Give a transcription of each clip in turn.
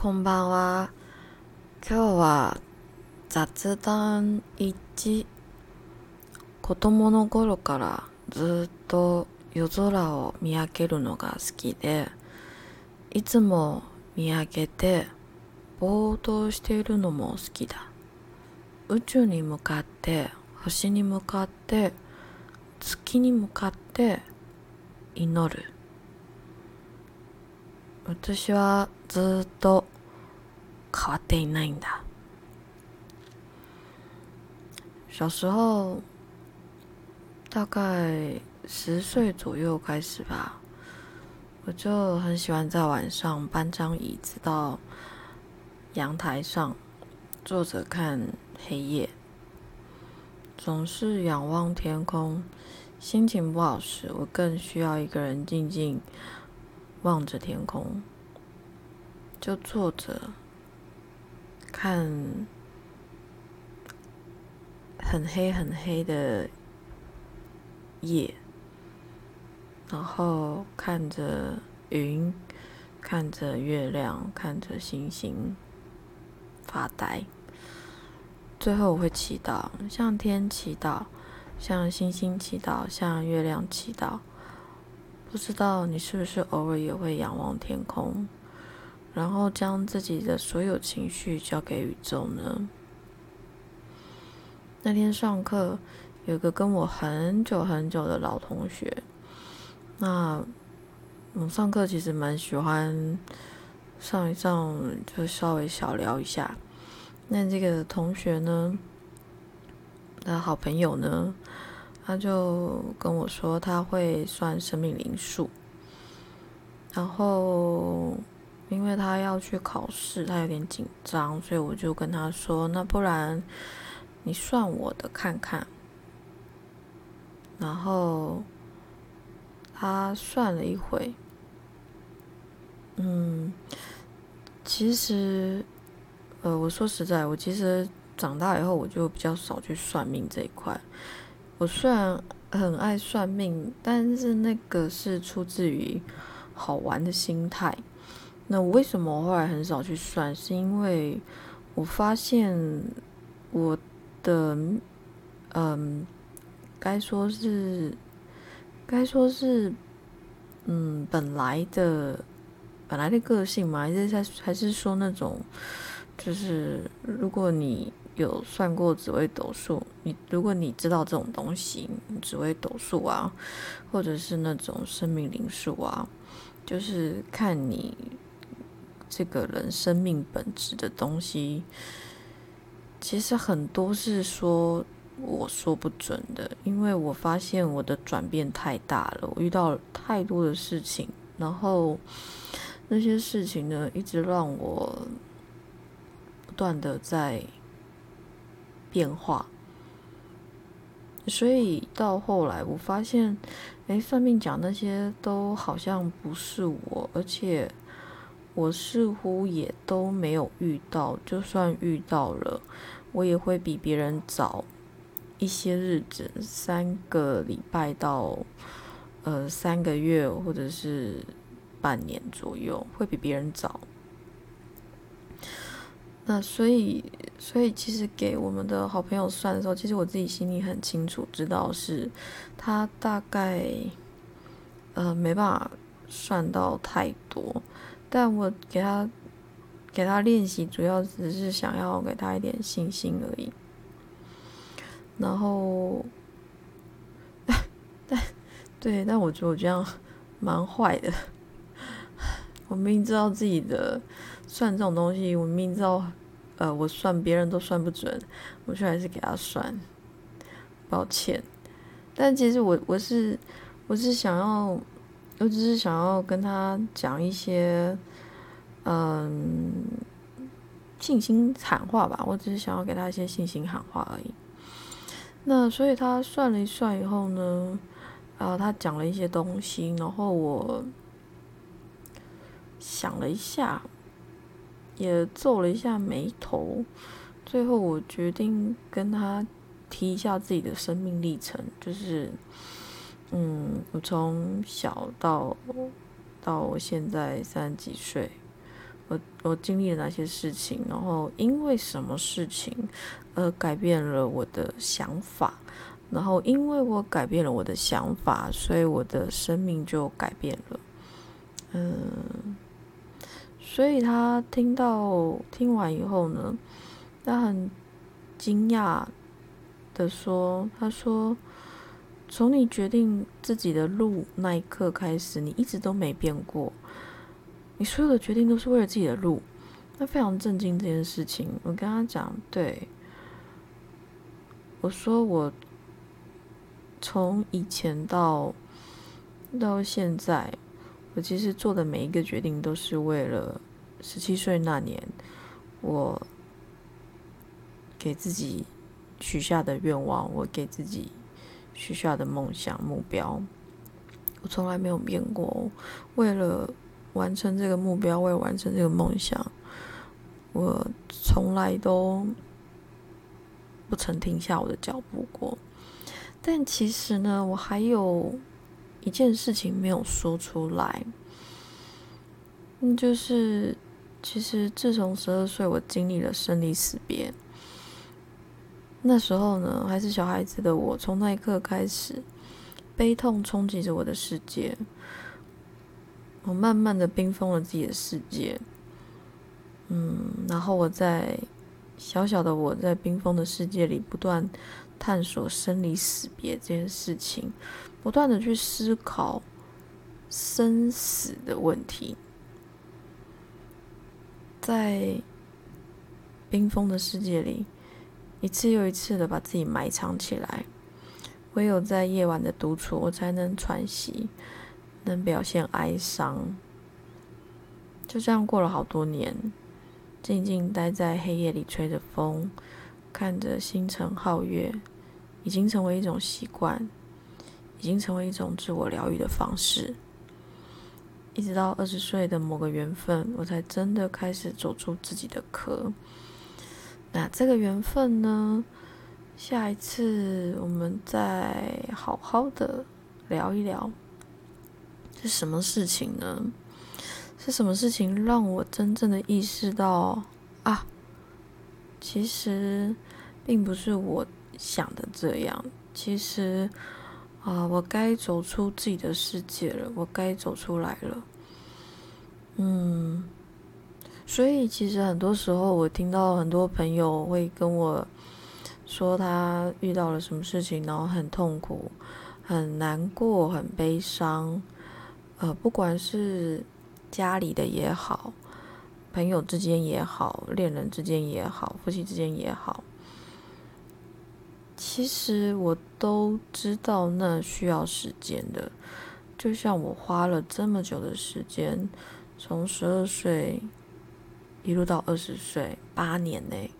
こんばんは。今日は雑談1。子供の頃からずっと夜空を見上げるのが好きで、いつも見上げてぼーっとしているのも好きだ。宇宙に向かって、星に向かって、月に向かって祈る。私はずっと変わっていないんだ。小时候，大概十岁左右开始吧，我就很喜欢在晚上搬张椅子到阳台上坐着看黑夜，总是仰望天空。心情不好时，我更需要一个人静静望着天空，就坐着 看很黑很黑的夜，然后看着云，看着月亮，看着星星发呆。最后我会祈祷，向天祈祷，向星星祈祷，向月亮祈祷。不知道你是不是偶尔也会仰望天空，然后将自己的所有情绪交给宇宙呢？那天上课，有个跟我很久很久的老同学，那我上课其实蛮喜欢上一上，就稍微小聊一下。那这个同学呢，的好朋友呢？他就跟我说他会算生命灵数，然后因为他要去考试，他有点紧张，所以我就跟他说：“那不然你算我的看看。”然后他算了一回，嗯，其实，呃，我说实在，我其实长大以后我就比较少去算命这一块。我虽然很爱算命，但是那个是出自于好玩的心态。那我为什么我后来很少去算？是因为我发现我的，嗯，该说是，该说是，嗯，本来的本来的个性嘛，还是在还是说那种，就是如果你。有算过紫微斗数，你如果你知道这种东西，紫微斗数啊，或者是那种生命灵数啊，就是看你这个人生命本质的东西，其实很多是说我说不准的，因为我发现我的转变太大了，我遇到太多的事情，然后那些事情呢，一直让我不断的在。变化，所以到后来我发现，哎，算命讲那些都好像不是我，而且我似乎也都没有遇到。就算遇到了，我也会比别人早一些日子，三个礼拜到呃三个月或者是半年左右，会比别人早。那所以，所以其实给我们的好朋友算的时候，其实我自己心里很清楚，知道是他大概呃没办法算到太多，但我给他给他练习，主要只是想要给他一点信心而已。然后，但对，但我觉得我这样蛮坏的。我明明知道自己的算这种东西，我明明知道。呃，我算别人都算不准，我却还是给他算，抱歉。但其实我我是我是想要，我只是想要跟他讲一些，嗯，信心喊话吧。我只是想要给他一些信心喊话而已。那所以他算了一算以后呢，啊，他讲了一些东西，然后我想了一下。也皱了一下眉头，最后我决定跟他提一下自己的生命历程，就是，嗯，我从小到到我现在三十几岁，我我经历了哪些事情，然后因为什么事情而改变了我的想法，然后因为我改变了我的想法，所以我的生命就改变了。嗯，所以他听到听完以后呢，他很惊讶的说：“他说，从你决定自己的路那一刻开始，你一直都没变过。”你所有的决定都是为了自己的路，他非常震惊这件事情。我跟他讲，对，我说我从以前到到现在，我其实做的每一个决定都是为了十七岁那年我给自己许下的愿望，我给自己许下的梦想目标，我从来没有变过，为了。完成这个目标，为完成这个梦想，我从来都不曾停下我的脚步过。但其实呢，我还有一件事情没有说出来，嗯，就是其实自从十二岁，我经历了生离死别。那时候呢，还是小孩子的我，从那一刻开始，悲痛冲击着我的世界。我慢慢的冰封了自己的世界，嗯，然后我在小小的我在冰封的世界里不断探索生离死别这件事情，不断的去思考生死的问题，在冰封的世界里，一次又一次的把自己埋藏起来，唯有在夜晚的独处，我才能喘息。能表现哀伤，就这样过了好多年，静静待在黑夜里，吹着风，看着星辰皓月，已经成为一种习惯，已经成为一种自我疗愈的方式。一直到二十岁的某个缘分，我才真的开始走出自己的壳。那这个缘分呢？下一次我们再好好的聊一聊。是什么事情呢？是什么事情让我真正的意识到啊？其实并不是我想的这样。其实啊，我该走出自己的世界了，我该走出来了。嗯，所以其实很多时候，我听到很多朋友会跟我说，他遇到了什么事情，然后很痛苦、很难过、很悲伤。呃，不管是家里的也好，朋友之间也好，恋人之间也好，夫妻之间也好，其实我都知道那需要时间的。就像我花了这么久的时间，从十二岁一路到二十岁，八年内，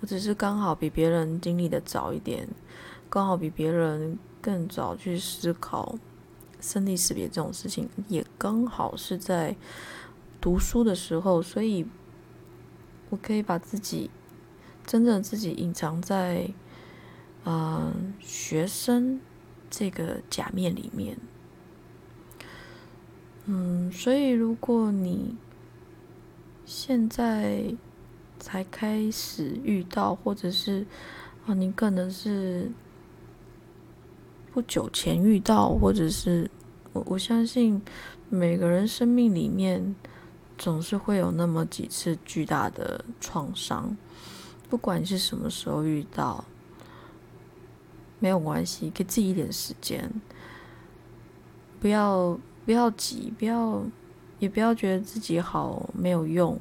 我只是刚好比别人经历的早一点，刚好比别人更早去思考。生离死别这种事情，也刚好是在读书的时候，所以我可以把自己真正自己隐藏在嗯学生这个假面里面。嗯，所以如果你现在才开始遇到，或者是啊，你可能是。不久前遇到，或者是我我相信每个人生命里面总是会有那么几次巨大的创伤，不管是什么时候遇到，没有关系，给自己一点时间，不要不要急，不要也不要觉得自己好没有用。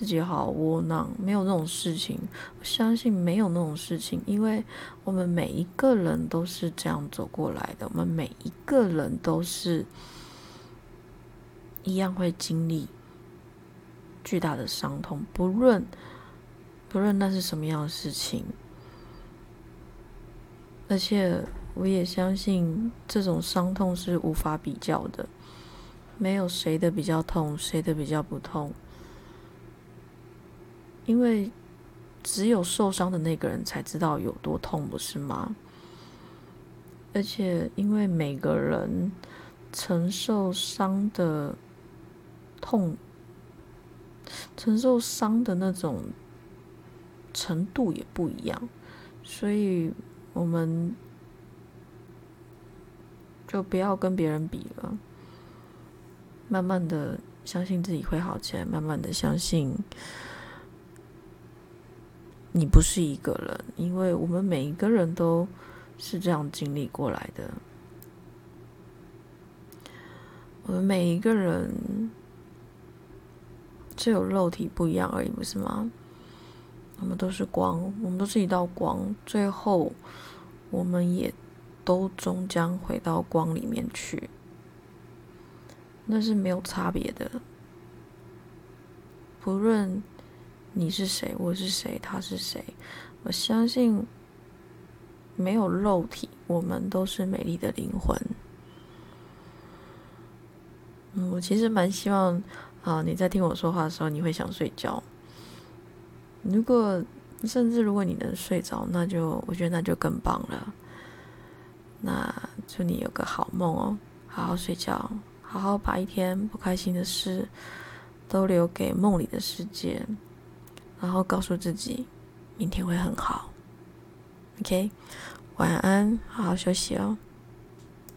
自己好窝囊，没有那种事情。我相信没有那种事情，因为我们每一个人都是这样走过来的。我们每一个人都是一样会经历巨大的伤痛，不论不论那是什么样的事情。而且我也相信，这种伤痛是无法比较的，没有谁的比较痛，谁的比较不痛。因为只有受伤的那个人才知道有多痛，不是吗？而且，因为每个人承受伤的痛承受伤的那种程度也不一样，所以我们就不要跟别人比了，慢慢的相信自己会好起来，慢慢的相信你不是一个人，因为我们每一个人都是这样经历过来的。我们每一个人只有肉体不一样而已，不是吗？我们都是光，我们都是一道光，最后我们也都终将回到光里面去，那是没有差别的。不论你是谁，我是谁，他是谁，我相信没有肉体，我们都是美丽的灵魂。嗯，我其实蛮希望啊，你在听我说话的时候，你会想睡觉。如果甚至如果你能睡着，那就我觉得那就更棒了。那祝你有个好梦哦，好好睡觉，好好把一天不开心的事都留给梦里的世界，然后告诉自己明天会很好。OK，晚安，好好休息哦。